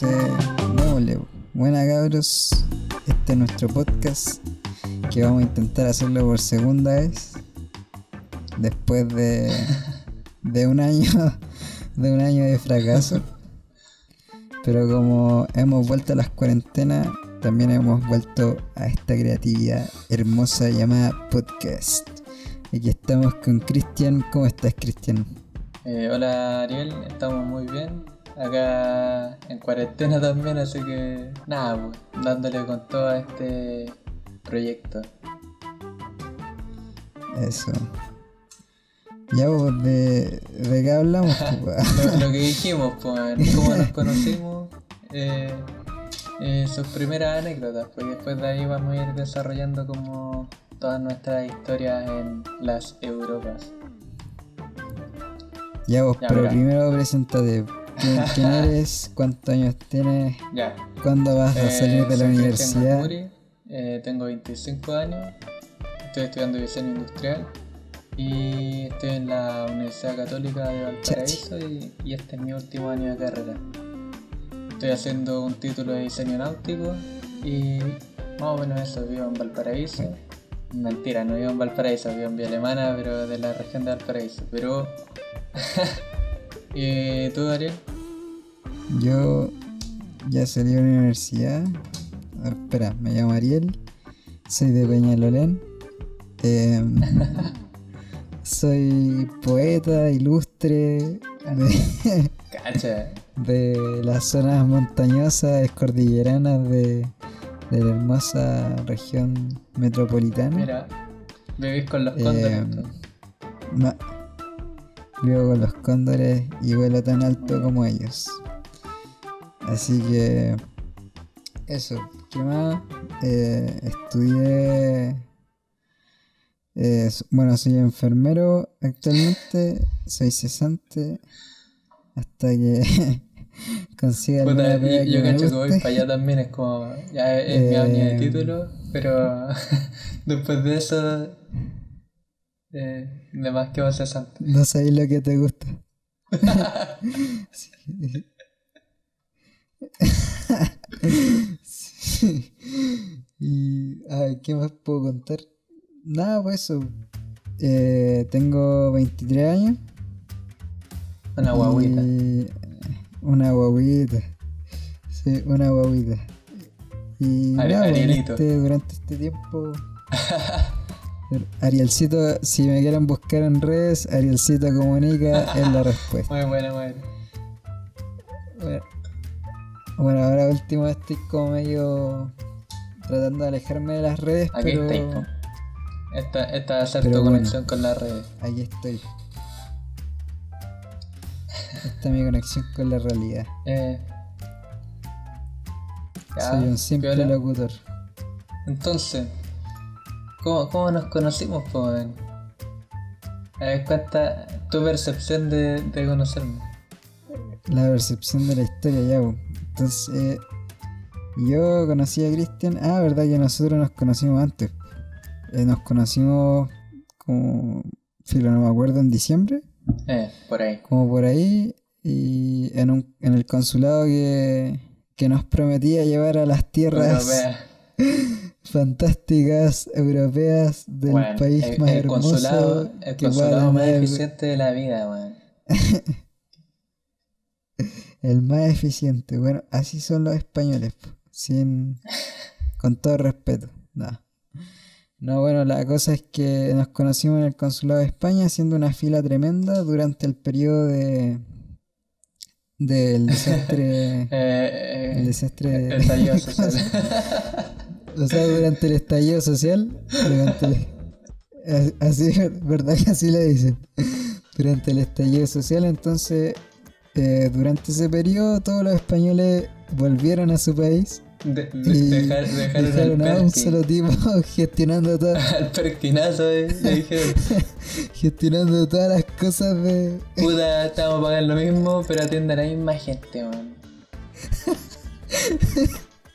Entonces, démosle. Buena cabros, este es nuestro podcast que vamos a intentar hacerlo por segunda vez. Después de, de un año de un año de fracaso. Pero como hemos vuelto a las cuarentenas, también hemos vuelto a esta creatividad hermosa llamada podcast. Aquí estamos con Cristian. ¿Cómo estás, Cristian? Eh, hola Ariel, estamos muy bien. Acá en cuarentena también, así que nada, pues, dándole con todo a este proyecto. Eso. Ya, pues, de, de qué hablamos, pues, lo, que dijimos, pues, cómo nos conocimos, eh, eh, sus primeras anécdotas, pues después de ahí vamos a ir desarrollando como todas nuestras historias en las Europas. Ya vos, pero primero preséntate. ¿Quién, ¿Quién, eres? ¿Cuántos años tienes? Ya. ¿Cuándo vas a salir de la eh, universidad? Eh, tengo 25 años, estoy estudiando diseño industrial y estoy en la Universidad Católica de Valparaíso y, y, este es mi último año de carrera. Estoy haciendo un título de diseño náutico y más o menos eso, vivo en Valparaíso. Mentira, no vivo en Valparaíso, vivo en Vía Alemana, pero de la región de Valparaíso. Pero. ¿Y tú, Ariel? Yo ya salí de la universidad. espera, me llamo Ariel. Soy de Peñalolén. Em, soy poeta, ilustre. De, Cacha. de las zonas montañosas, escordilleranas de de la hermosa región metropolitana. Mira, vivís con los cóndores. Eh, vivo con los cóndores y vuelo tan alto como ellos. Así que eso, ¿qué más? Eh, estudié. Eh, bueno, soy enfermero actualmente, soy cesante. Hasta que consiga Puta, yo, yo cacho que voy para allá también, es como, ya es, mi año de eh, título, pero después de eso, eh, de más que va a ser santo. No sabéis lo que te gusta. Y, a ver, ¿qué más puedo contar? Nada, pues eso. Eh, tengo 23 años. Una guaguita. Una guaguita. Sí, una guaguita. Y nada, este, durante este tiempo. Arielcito, si me quieren buscar en redes, Arielcito comunica es la respuesta. Muy bueno, muy bueno. Bueno, ahora último estoy como medio tratando de alejarme de las redes, Aquí pero... Estoy, esta, esta va a ser tu conexión con las redes. Aquí estoy. Esta es mi conexión con la realidad. Eh. Soy un simple locutor. Entonces, ¿cómo, cómo nos conocimos, joven? A ver, cuenta tu percepción de, de conocerme. La percepción de la historia, ya, Entonces, yo conocí a Cristian. Ah, verdad que nosotros nos conocimos antes. Eh, nos conocimos como. Filo, no me acuerdo, en diciembre. Eh, por ahí. Como por ahí. Y en, un, en el consulado que, que nos prometía llevar a las tierras fantásticas europeas del país más hermoso. Consulado, el consulado más eficiente de la vida, weón. el más eficiente. Bueno, así son los españoles, sin con todo respeto. No. No, bueno, la cosa es que nos conocimos en el consulado de España haciendo una fila tremenda durante el periodo de del desastre eh, eh, el desastre el social o sea durante el estallido social durante así verdad que así le dicen durante el estallido social entonces eh, durante ese periodo todos los españoles volvieron a su país de, dejar, dejaron, a un solo tipo gestionando todo. al perquinazo, eh, le dijeron. gestionando todas las cosas de. Puta, estamos pagando lo mismo, pero atiende a la misma gente, man.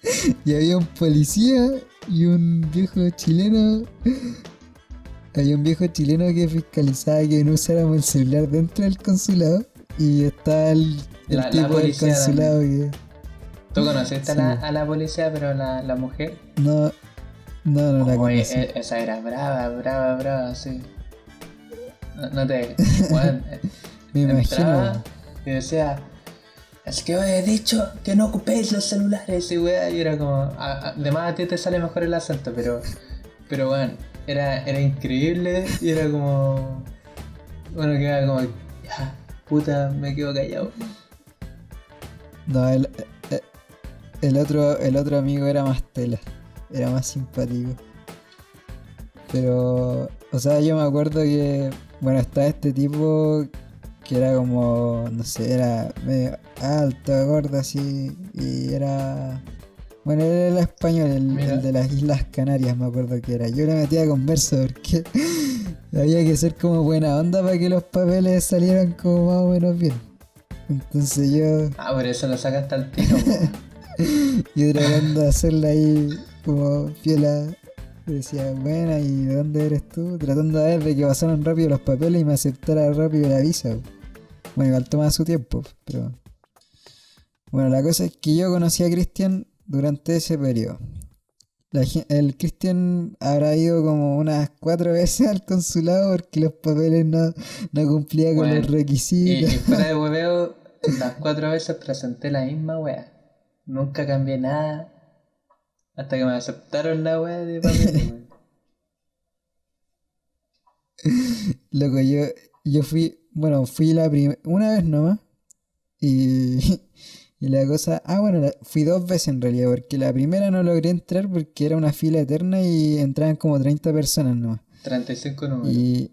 y había un policía y un viejo chileno. Había un viejo chileno que fiscalizaba que no usáramos el celular dentro del consulado. Y estaba el, el tipo del consulado que ¿Tú conociste a, la, a la policía, pero la, la mujer? No, no, no la conocí. e- esa era brava, brava, brava, sí. No, no te. Bueno, Me imagino. y decía. Es que os he dicho que no ocupéis los celulares y weá. Y era como. Además a ti te sale mejor el acento, pero. Pero bueno, era, era increíble y era como. Bueno, quedaba como. Ya, puta, me quedo callado. No, el, eh, el otro, el otro amigo era más tela, era más simpático. Pero, o sea, yo me acuerdo que, bueno, estaba este tipo que era como, no sé, era medio alto, gordo así, y era... Bueno, era el español, el, de las Islas Canarias, me acuerdo que era. Yo le metía conversa porque había que ser como buena onda para que los papeles salieran como más o menos bien. Entonces yo... Ah, por eso lo sacaste al tiro. Yo tratando de hacerla ahí como Decía, buena, ¿y de dónde eres tú? Tratando de ver de que pasaran rápido los papeles y me aceptara rápido la visa. Bueno, igual toma su tiempo, pero... Bueno, la cosa es que yo conocí a Cristian durante ese periodo. La el Cristian habrá ido como unas cuatro veces al consulado porque los papeles no, no cumplían con los Y, requisitos. y fuera de hueveo, las cuatro veces presenté la misma wea. Nunca cambié nada. Hasta que me aceptaron la wea de papel. Loco, yo, yo fui, bueno, fui la primera, una vez nomás. Y, y la cosa, ah, bueno, la- fui dos veces en realidad, porque la primera no logré entrar porque era una fila eterna y entraban como 30 personas nomás. 35 números. Y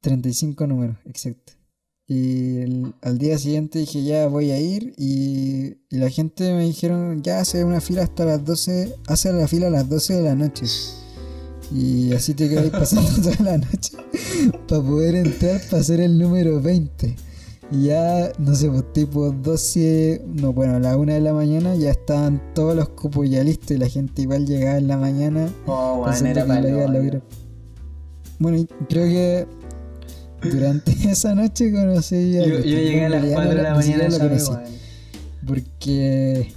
35 números, exacto. Y el- al día siguiente dije, ya voy a ir. Y, y la gente me dijeron, ya hace una fila hasta las 12, hace la fila a las 12 de la noche. Y así te quedáis pasando toda la noche para poder entrar para hacer el número 20. Y ya, no sé, pues tipo 12, no, bueno, a la 1 de la mañana ya estaban todos los cupos ya listos y la gente igual llegaba en la mañana Oh, pensando era para. Bueno, creo que durante esa noche conocí a Yo, llegué a las Bueno, ya 4 de no- la mañana lo conocí. Porque.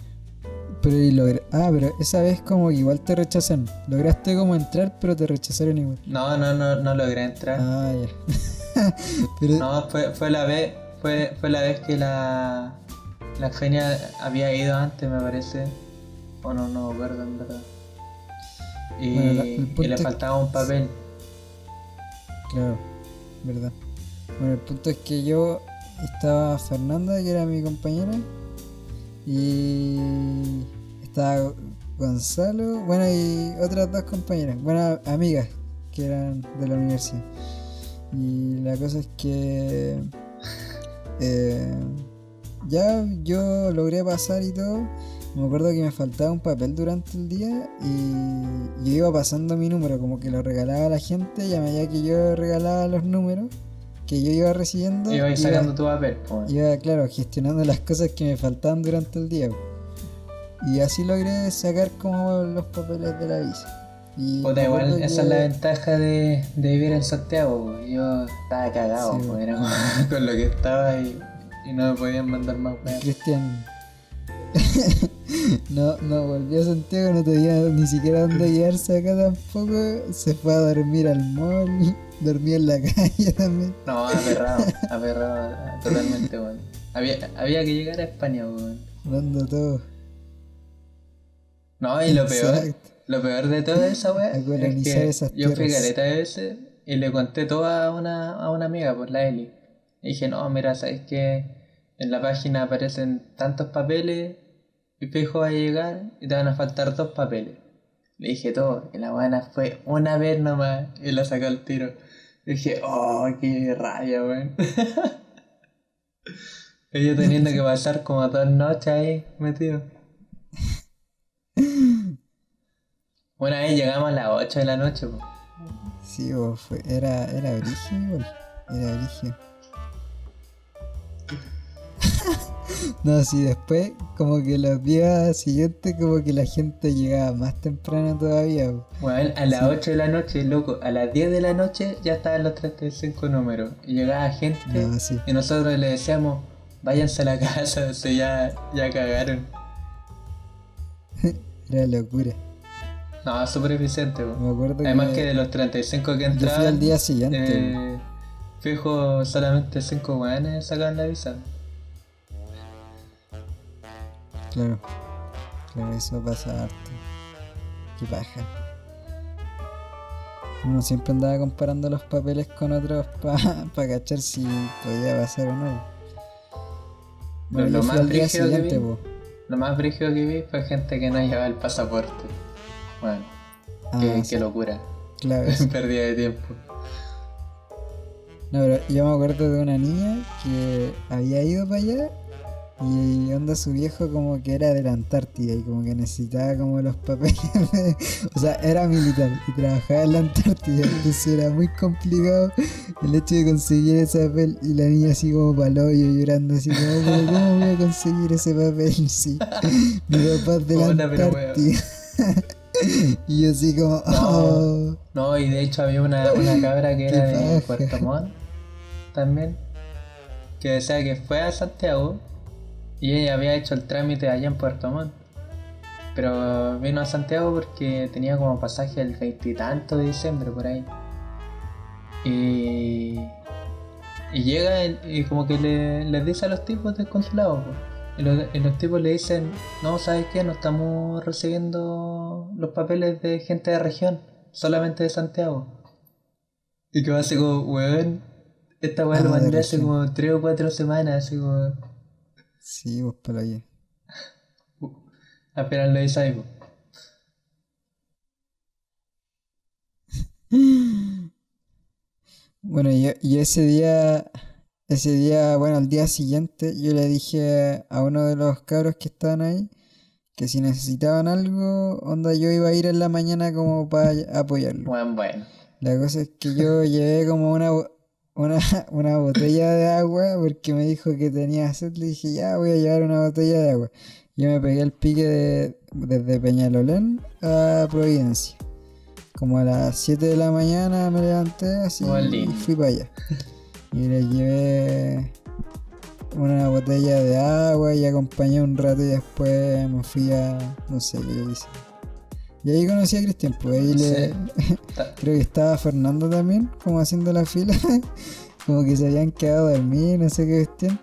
Pero y logré. Ah, pero esa vez como que igual te rechazan. Lograste como entrar, pero te rechazaron igual. No, no, no, no logré entrar. Ah, ya. pero. No, fue, fue la vez, fue, fue la vez que la, la genia había ido antes, me parece. O no, no me acuerdo en verdad. Y, Bueno, la- el y punto le faltaba un papel. Claro, verdad. Bueno, el punto es que yo estaba Fernanda, que era mi compañera, y estaba Gonzalo, bueno, y otras dos compañeras, bueno, amigas que eran de la universidad. Y la cosa es que eh, ya yo logré pasar y todo. Me acuerdo que me faltaba un papel durante el día y yo iba pasando mi número, como que lo regalaba a la gente y a medida que yo regalaba los números que yo iba recibiendo, iba iba, sacando tu papel, pues. iba, claro, gestionando las cosas que me faltaban durante el día. Y así logré sacar como los papeles de la visa. Y Puta, igual esa es la ventaja de, de vivir en Santiago. po. Yo estaba cagado, Sí, po, po. era con lo que estaba y, y no me podían mandar más. Cristian no, no volvió a Santiago, no tenía ni siquiera dónde quedarse acá tampoco. Se fue a dormir al mall, dormía en la calle también. No, aperrado, aperrado totalmente, weón. Había, había que llegar a España, weón. Dando todo. No, y lo peor, lo peor de toda esa wea A es que esas yo fui caleta de veces y le conté todo a una, a una amiga por la Eli. Y dije, no, mira, sabes que en la página aparecen tantos papeles y fijo va a llegar y te van a faltar dos papeles. Le dije todo, y la buena fue una vez nomás y la sacó al tiro. dije, oh, qué rabia, weón. Y yo teniendo que pasar como dos noches ahí metido. Una vez llegamos a las 8 de la noche, po. Sí, bo, fue, era, era igual. Era brígido. no, sí, después, como que los días siguientes, como que la gente llegaba más temprano todavía. Bueno, a las 8 de la noche, loco, a las 10 de la noche ya estaban los 35 números. Y llegaba gente No, sí. y nosotros le decíamos, váyanse a la casa, o sea, ya, ya cagaron. Era locura. No, súper eficiente, po. Me acuerdo Además que, que de los 35 que yo fui entraban, al día siguiente. eh, fijo solamente 5 weones sacaban la visa. Claro. Claro, eso pasa harto. Qué paja. Uno siempre andaba comparando los papeles con otros para cachar si podía pasar o no. Bueno, Lo- más día brígido que siguiente, vi-. Lo más brígido que vi fue gente que no llevaba el pasaporte. Bueno, Ah, qué, sí, qué locura. claro. Pérdida de tiempo. No, pero yo me acuerdo de una niña que había ido para allá y onda su viejo como que era de la Antártida y como que necesitaba como los papeles. de- o sea, era militar y trabajaba en la Antártida, entonces era muy complicado el hecho de conseguir ese papel y la niña así como palo y llorando así como, "¿Pero ¿cómo voy a conseguir ese papel? Sí, mi papá es de la. Antártida. y yo así como, oh, No, y de hecho había una, una cabra que era de. Puerto Montt también, que decía que fue a Santiago y ella había hecho el trámite allá en Puerto Montt. Pero vino a Santiago porque tenía como pasaje el veintitanto de diciembre por ahí. Y, y llega y, y como que le, les dice a los tipos del consulado. po. Y los, y los tipos le dicen, no, ¿sabes qué? No estamos recibiendo los papeles de gente de región, solamente de Santiago. Y que va así como, weón, esta weá Ah, lo de mandé hace como 3 o 4 semanas, así como, sí, vos para allá. apenas lo po. Bueno, yo, y ese día, ese día, bueno, al día siguiente, yo le dije a uno de los cabros que estaban ahí que si necesitaban algo, onda, yo iba a ir en la mañana como para apoyarlo. Weón, bueno. La cosa es que yo llevé como una, una, una botella de agua porque me dijo que tenía sed. Le dije, ya voy a llevar una botella de agua. Yo me pegué el pique de, desde Peñalolén a Providencia. Como a las 7 de la mañana me levanté así y fui para allá. Y le llevé una botella de agua y acompañé un rato y después me fui a... no sé qué hice. Y ahí conocí a Cristian, pues ahí le... Sí. Creo que estaba Fernando también, como haciendo la fila. como que se habían quedado a dormir, no sé qué cuestión.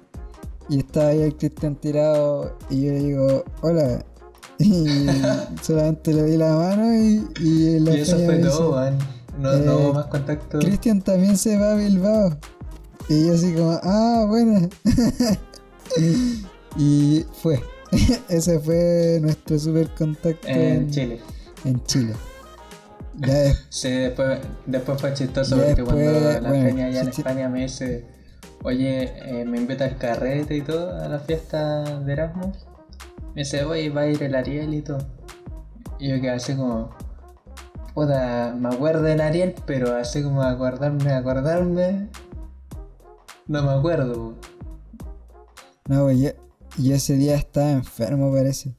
Y estaba ahí el Cristian tirado y yo le digo, hola. Y solamente le di la mano y, y la Y eso fue todo, dice, weón. No, no eh, hubo más contacto. Cristian también se va a Bilbao. Y yo así como, ah, bueno. y fue. Ese fue nuestro super contacto En Chile. En Chile. Ya des- Sí, después, después fue chistoso porque después, cuando la bueno, peña allá en sí. España me dice, oye, eh, me invita al carrete y todo, a la fiesta de Erasmus. Me dice, oye, va a ir el Ariel y todo. Y yo quedé así como, puta, me acuerdo del Ariel, pero así como acordarme, acordarme, no me acuerdo. No, pues yo, yo ese día estaba enfermo, parece.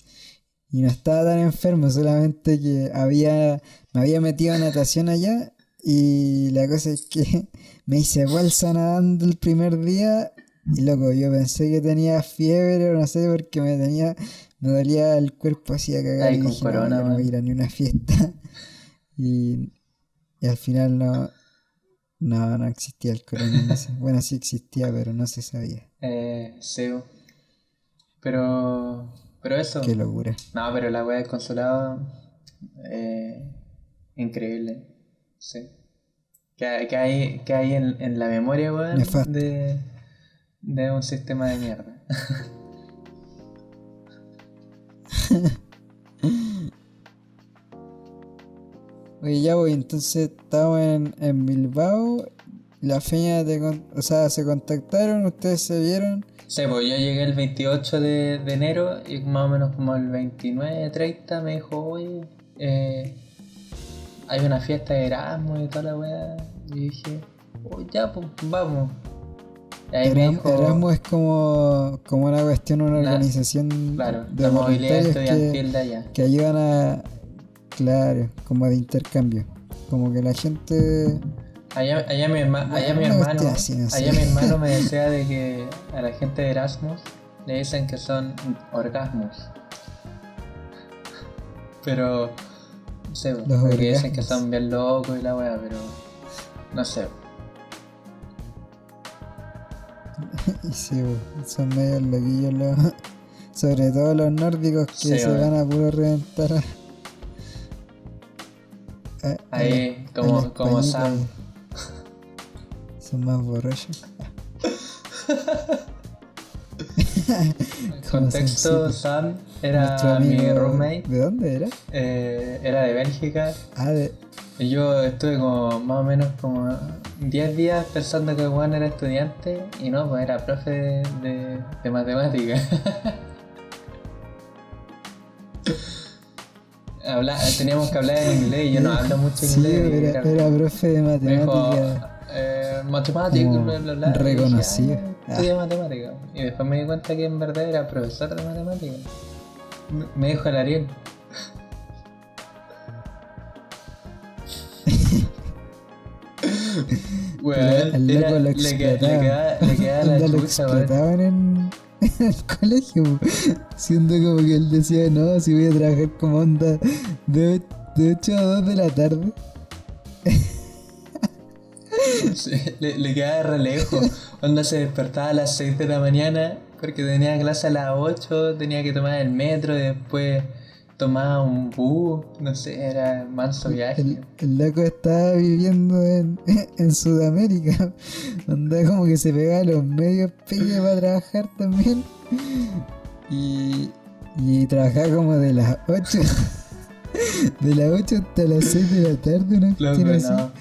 Y no estaba tan enfermo, solamente que había, me había metido a natación allá. Y la cosa es que me hice bolsa nadando el primer día. Y loco, yo pensé que tenía fiebre o no sé, porque me tenía, me dolía el cuerpo así a cagar. Ay, y dije, no, corona, yo no voy a ir a ni una fiesta. Y, y al final no, no, no existía el corona. no sé. Bueno, sí existía, pero no se sabía. Eh, sí. Pero, pero eso. Qué locura. No, pero la wea del consulado, eh, increíble. Sí. Que, que hay, que hay en, en la memoria, weón, de, de un sistema de mierda. Oye, ya voy, entonces estamos en, en Bilbao. La feña con- o sea, se contactaron, ustedes se vieron. Sí, pues yo llegué el 28 de, de enero y más o menos como el 29, 30 me dijo, oye, eh, hay una fiesta de Erasmus y toda la weá. Y dije, oh, ya, pues vamos. Dijo, Erasmus es como, como una cuestión, una La- organización claro, de la movilidad estudiantil de allá. que ayudan a, claro, como de intercambio. Como que la gente, Allá, allá mi, herma- Bueno, allá mi una hermano, así, allá mi hermano me decía de que a la gente de Erasmus le dicen que son orgasmos. Pero, no sé, Los porque dicen que son bien locos y la weá, pero no sé. Y sí, son medio loquillos los. Sobre todo los nórdicos que Sí, se van a puro reventar. a- Ahí, como- a la como Españita, Sam. Son más borrachos. Contexto. Sam era Nuestro mi roommate, ¿De dónde era? eh, era de Bélgica. Ah, de. Y yo estuve como más o menos como 10 días pensando que Juan era estudiante y no, pues era profe de, de, de matemáticas. Habla- teníamos que hablar en inglés y yo no hablo mucho Sí, inglés. era, era- era profe de dijo, matemática. como bla, bla, bla. Reconocido. "Ah, estudia matemáticas. Y después me di cuenta que en verdad era profesor de matemáticas. Me- dijo el Ariel. Weón, era- loco lo le, queda- le explotaban. quedaba, le quedaba la Onda, lo chucha, weón. explotaban en, en el colegio, po. siendo como que él decía, no, si voy a trabajar como onda de, de 8 a 2 de la tarde. Le, le quedaba re lejos. Onda se despertaba a las 6 de la mañana porque tenía clase a las 8, tenía que tomar el metro y después tomaba un bus, no sé, era manso viaje. El, el loco estaba viviendo en, en Sudamérica, onda como que se pegaba a los medios pegue para trabajar también. Y, y trabajaba como de las 8. De las 8 hasta las 6 de la tarde, una cuestión así. no.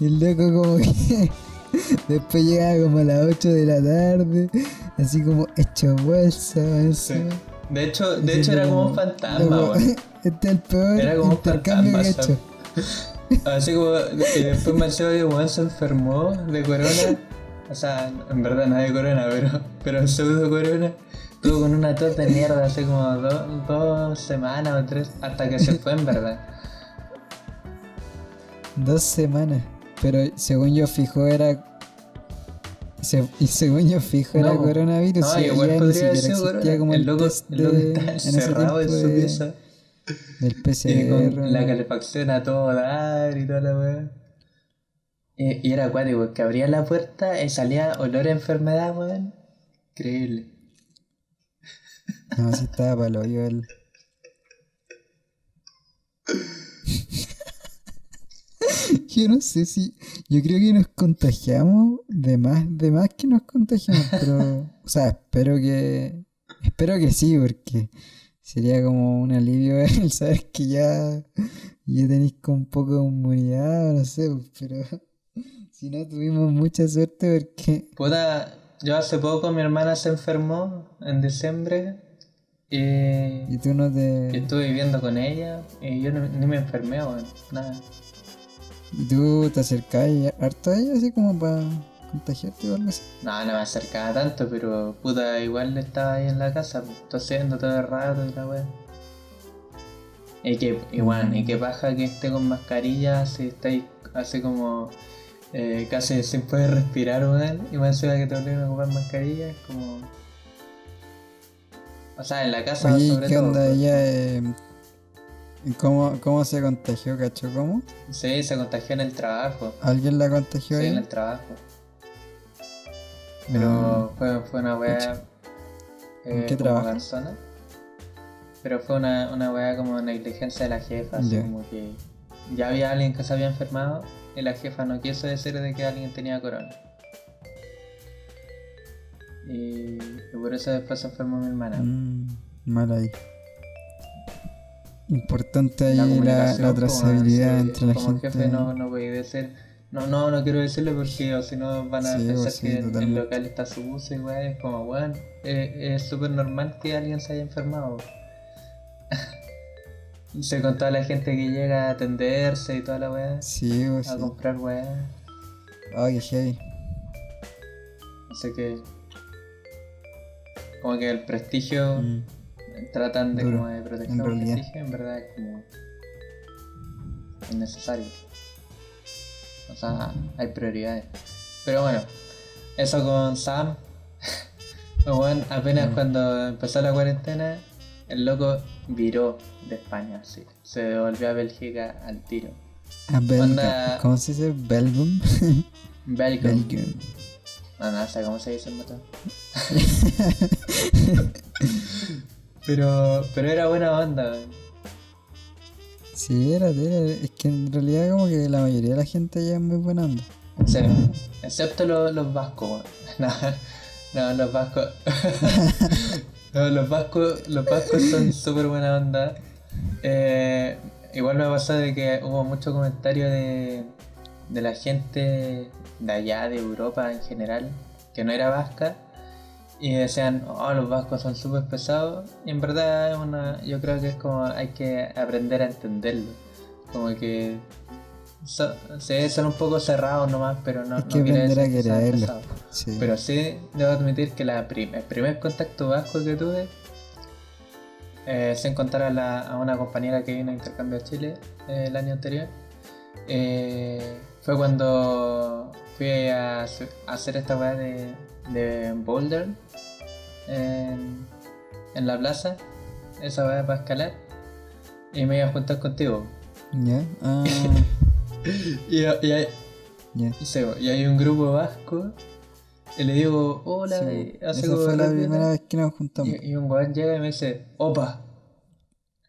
Y el loco como que después llegaba como a las 8 de la tarde, así como hecho bolsa, Sí. De hecho, de Así hecho era como un fantasma. Este es el peor Era como un intercambio que he fantasma, hecho. Así como, y después Juan se enfermó de corona. O sea, en verdad no de corona, pero, pero pseudo corona. Estuvo con una tos de mierda hace como do- dos semanas o tres, hasta que se fue en verdad. Dos semanas. Pero según yo fijo era. se- y según yo fijo era coronavirus. No, y igual ya ni siquiera existía como El loco, test el loco de- está encerrado en su pieza. del Y PCR. con la calefacción a todo dar y toda la weá. Y, y era acuático, que abría la puerta y salía olor a enfermedad, weón. Increíble. No, si estaba para el hoyo el. Yo no sé si. Yo creo que nos contagiamos de más, de más que nos contagiamos, pero. O sea, espero que. Espero que sí, porque sería como un alivio el saber que ya. Ya tenéis con un poco de inmunidad, no sé, pero. Si no tuvimos mucha suerte porque. Puta, yo hace poco mi hermana se enfermó en diciembre y, Y tú no te. estuve viviendo con ella y yo no- ni me enfermé, weón. Nada. Y tú te acercás harto a ella así como para contagiarte o algo así. No, no me acercaba tanto, pero puta, igual estaba ahí en la casa, pues, tosiendo todo el rato y la weá. Y que, igual, y que paja que esté con mascarilla si estáis así como eh, casi sin poder respirar, weón, y más encima que te obligan a ocupar mascarilla, es como. O sea, en la casa Oye, sobre ¿qué todo. onda pues. ella? eh, ¿cómo, ¿Cómo se contagió, cacho? ¿Cómo? Sí, se contagió en el trabajo. ¿Alguien la contagió Sí, en ahí? el trabajo. Pero Ah, fue, fue una. Pucha. ¿En Eh, qué garzona. Pero fue una, una weá como negligencia de la jefa, así como que ya había alguien que se había enfermado y la jefa no quiso decir de que alguien tenía corona. Y, y por eso después se enfermó mi hermana. mm, mal ahí. Importante ahí La la, trazabilidad entre la como gente. jefe no, no podía decir. No, no, no quiero decirlo porque o si no van a Sí, pensar pues sí, que en el local está su uso y weá, es como weón. eh, es súper normal que alguien se haya enfermado. Se con toda la gente que llega a atenderse y toda la weá, Sí, pues a sí. comprar weá. Ay, qué heavy. Así que como que el prestigio Mm, tratan de Duro, como de proteger realidad. prestigio, en verdad es como innecesario. O sea, hay prioridades. Pero bueno, eso con Sam. Bueno, apenas Mm. cuando empezó la cuarentena, el loco viró de España, así. se devolvió a Bélgica al tiro. A Belgium. Onda- ¿Cómo se dice? Belgium. Belgium. Belgium. No, no sé cómo se dice en motor. pero, pero era buena onda. weón. Sí, era, era. Es que en realidad como que la mayoría de la gente allá es muy buena onda. Sí, excepto lo- los vascos, weón. No, no, los vascos. no, los vascos, los vascos son súper buena onda. Eh, igual me pasó de que hubo mucho comentario de, de la gente de allá, de Europa en general, que no era vasca. Y decían, oh, los vascos son súper pesados. Y en verdad es una, yo creo que es como hay que aprender a entenderlo. Como que son, sí, son un poco cerrados nomás, pero no, no que quiere aprender a decir que sean quererlo. pesados. Sí. Pero sí, debo admitir que la prim- el primer contacto vasco que tuve, eh, sin contar a, la- a una compañera que vino a intercambio a Chile eh, el año anterior, eh, fue cuando fui a, hacer- a hacer esta weá de, de Boulder en, en la plaza, esa weá para escalar, y me iba a juntar contigo. ¿Ya? Ah, Y, y hay. Sí, y hay un grupo vasco y le digo, hola, Sí, y hace esa fue la primera vez que nos juntamos. Y, y un weón llega y me dice, opa.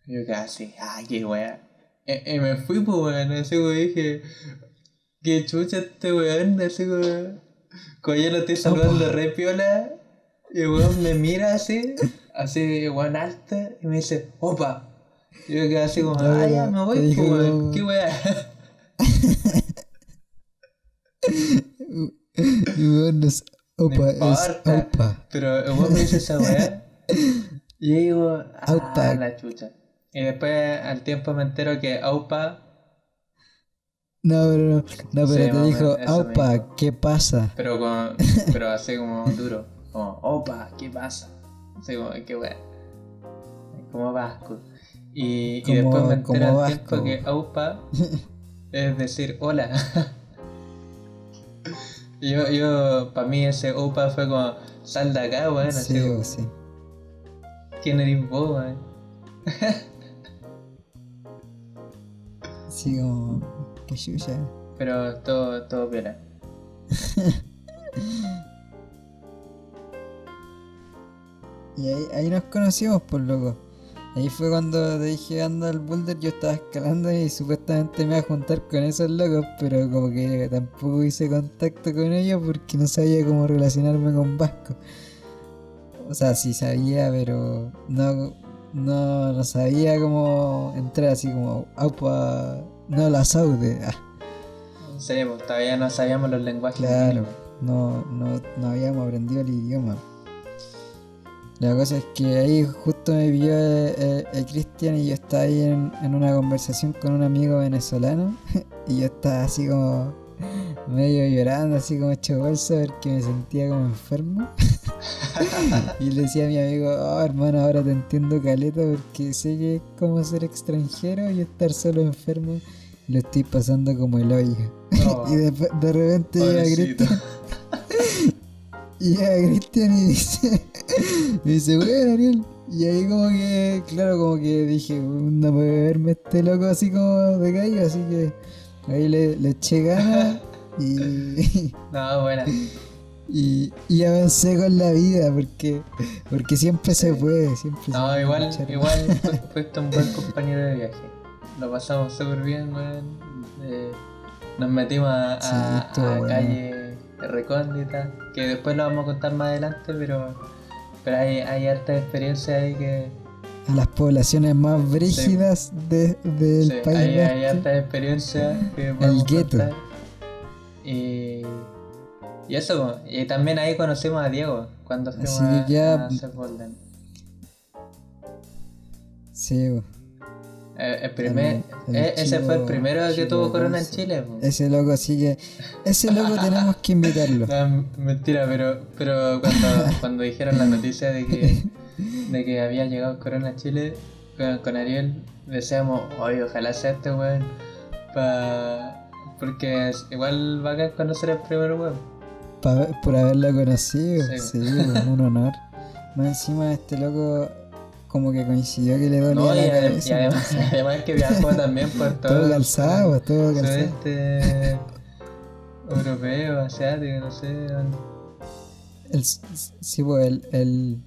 Y yo casi, ay, qué weá. Y, me fui, pues weón, así como dije, qué chucha este weón, así como, como yo lo estoy saludando Opa. re piola, y el weón me mira así, así, weón alto, y me dice, opa. Y yo quedé así como, ah, ya, me voy, weón, qué weá. Y bueno, es opa, No es opa. Pero el weón me dice esa weá. Y yo digo, ah, la chucha. Y después al tiempo me entero que Aupa, No, pero no, no, Sí, pero te dijo, opa. ¿qué pasa? pero con, pero así como duro, como Opa, ¿qué pasa? Así como, qué weá. Como vasco. Y, y después me como entero al tiempo que Aupa es decir hola. Yo, yo, para mí ese Opa fue como, sal de acá, weón. así Sí, o sí. ¿Quién eres vos, weón? Sí, como, qué chucha. Pero todo, todo piola. Y ahí, ahí nos conocimos, por loco. Ahí fue cuando te dije anda al boulder, yo estaba escalando y supuestamente me iba a juntar con esos locos, pero como que tampoco hice contacto con ellos porque no sabía cómo relacionarme con Vasco. O sea, sí sabía, pero no, no, no sabía cómo entrar así como, aupa, no la saude. Ah, Sí, pues todavía no sabíamos los lenguajes. claro, no, no, no habíamos aprendido el idioma. La cosa es que ahí justo me vio el, el Cristian y yo estaba ahí en, en una conversación con un amigo venezolano y yo estaba así como medio llorando, así como hecho bolsa porque me sentía como enfermo. y le decía a mi amigo, oh hermano, ahora te entiendo caleta porque sé que es como ser extranjero y estar solo enfermo. Lo estoy pasando como el hoyo. Oh, y de, de repente llega. Cristian y llega Cristian y dice, me dice, bueno, Ariel. Y ahí como que, claro, como que dije, no puede verme este loco así como de gallo, así que ahí le, le eché ganas y, No, buena. Y, y avancé con la vida, porque, porque siempre se Sí. puede, siempre se No, puede igual, luchar. igual fu- fuiste un buen compañero de viaje. Lo pasamos súper bien, weón. Eh, nos metimos a, Sí, a- estuvo a bueno. calle recóndita, que después lo vamos a contar más adelante, pero, pero hay, hay harta experiencia ahí que... A las poblaciones más brígidas de- del sí, país. hay, hay vasco. harta experiencia que podemos gueto. Y, y eso, y también ahí conocimos a Diego cuando fuimos a, ya- a hacer Golden. Sí, bo. Eh, el primer, El- el eh, ese fue el primero que chico tuvo corona en. Chile. ese loco, así que ese loco tenemos que invitarlo. No, mentira, pero, pero cuando, cuando dijeron la noticia de que, de que había llegado Corona a Chile con, con Ariel, decíamos, oye, ojalá sea este weón. Pa... Porque igual va a conocer el primer weón. Pa- por haberlo conocido, Sí. sí, un honor. Más encima este loco como que coincidió que le dolía No, y, la ade- cabeza. y además, además que viajó también por todo. todo calzado, todo calzado. Sudeste europeo, asiático, no sé. El, sí, pues el, el,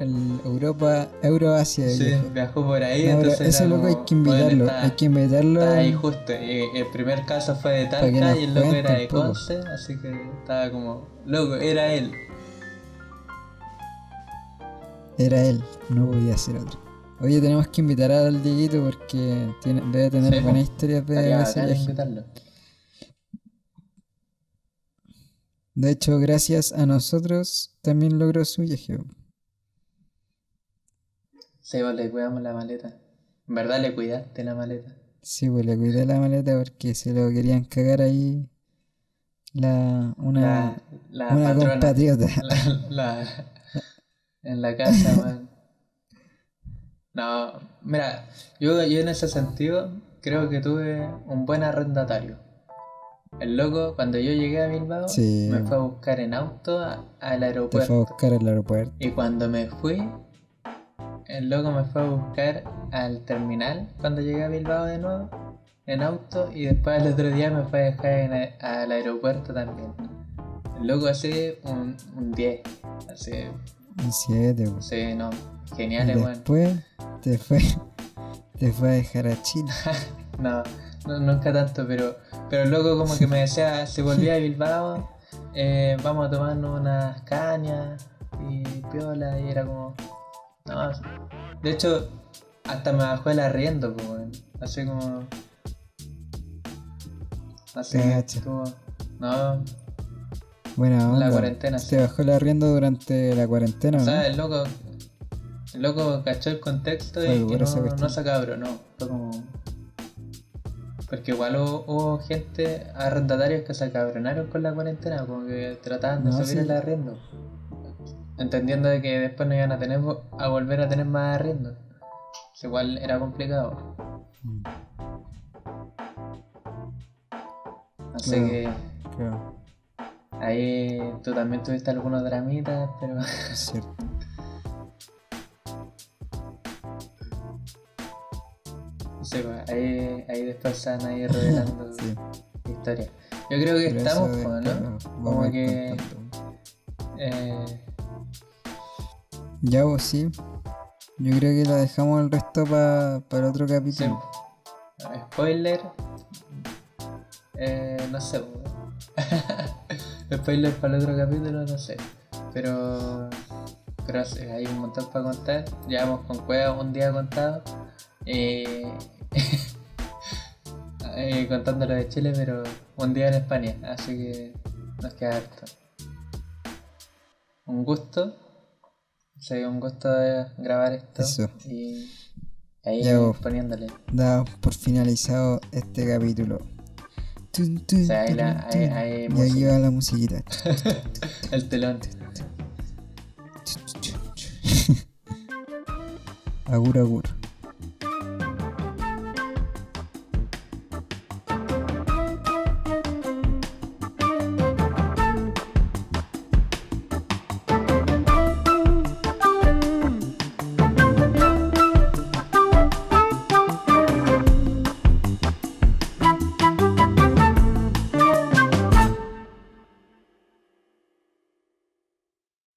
el Europa, Euroasia. Sí, viajó por ahí. No, entonces ese loco hay que invitarlo, está- hay que invitarlo. Estaba ahí justo. Y el primer caso fue de Talca y el loco era de. Conce, así que estaba como. Loco, era él. Era él, no podía ser otro. Oye, tenemos que invitar al Dieguito porque tiene, debe tener Sí, buenas historias de Estaría ese bacán viaje. invitarlo. De hecho, gracias a nosotros también logró su viaje. Sí, vos le cuidamos la maleta. En verdad le cuidaste la maleta. Sí, pues le cuidé la maleta porque se lo querían cagar ahí la, una, La, la una patrona. compatriota. La, en la casa, man. No, mira, yo, yo en ese sentido creo que tuve un buen arrendatario. El loco, cuando yo llegué a Bilbao, Sí. me fue a buscar en auto a- al Te aeropuerto. fue a buscar al aeropuerto. Y cuando me fui, el loco me fue a buscar al terminal cuando llegué a Bilbao de nuevo en auto y después al otro día me fue a dejar en al aeropuerto también. El loco hace un, un 10, hace, Un 7, pues. hace no, genial, weón. después te fue, te fue a dejar a Chile. No, no, nunca tanto, pero, pero el loco como que me decía, si volvía a Bilbao, eh, vamos a tomarnos unas cañas y piola, y era como, no, de hecho, hasta me bajó el arriendo, pues, weón. así como, Cacha. estuvo, no, Buena onda. la cuarentena, sí. Te bajó el arriendo durante la cuarentena, ¿no? sea, el loco, el loco cachó el contexto y que no, no se cabró, no, fue como... Porque igual hubo, hubo gente, arrendatarios que se cabronaron con la cuarentena, como que trataban de No, subir sí. el arriendo. Entendiendo de que después no iban a tener a volver a tener más arriendo. Pues igual era complicado. Mm, Así Claro. que Claro, ahí tú también tuviste algunos dramitas, pero es cierto. sí, pues, ahí, ahí después se van a ir revelando Sí, historias. Yo creo que pero estamos, pues, ¿no? Como que-. Eh, Ya vos sí. Yo creo que lo dejamos el resto para el otro Sí. capítulo. Spoiler. Eh, no sé. Spoiler para el otro capítulo, no sé. Pero. Pero hay un montón para contar. Llevamos con Cueva un día contado. Eh, eh, contando lo de Chile, pero un día en España. Así que nos queda harto. Un gusto. Sí, un gusto de grabar esto. Eso. Y ahí Ya, vos. poniéndole. Damos por finalizado este capítulo. Tun, tun, O sea, ahí la- ahí- ahí y música. va la musiquita. El telón. agur agur.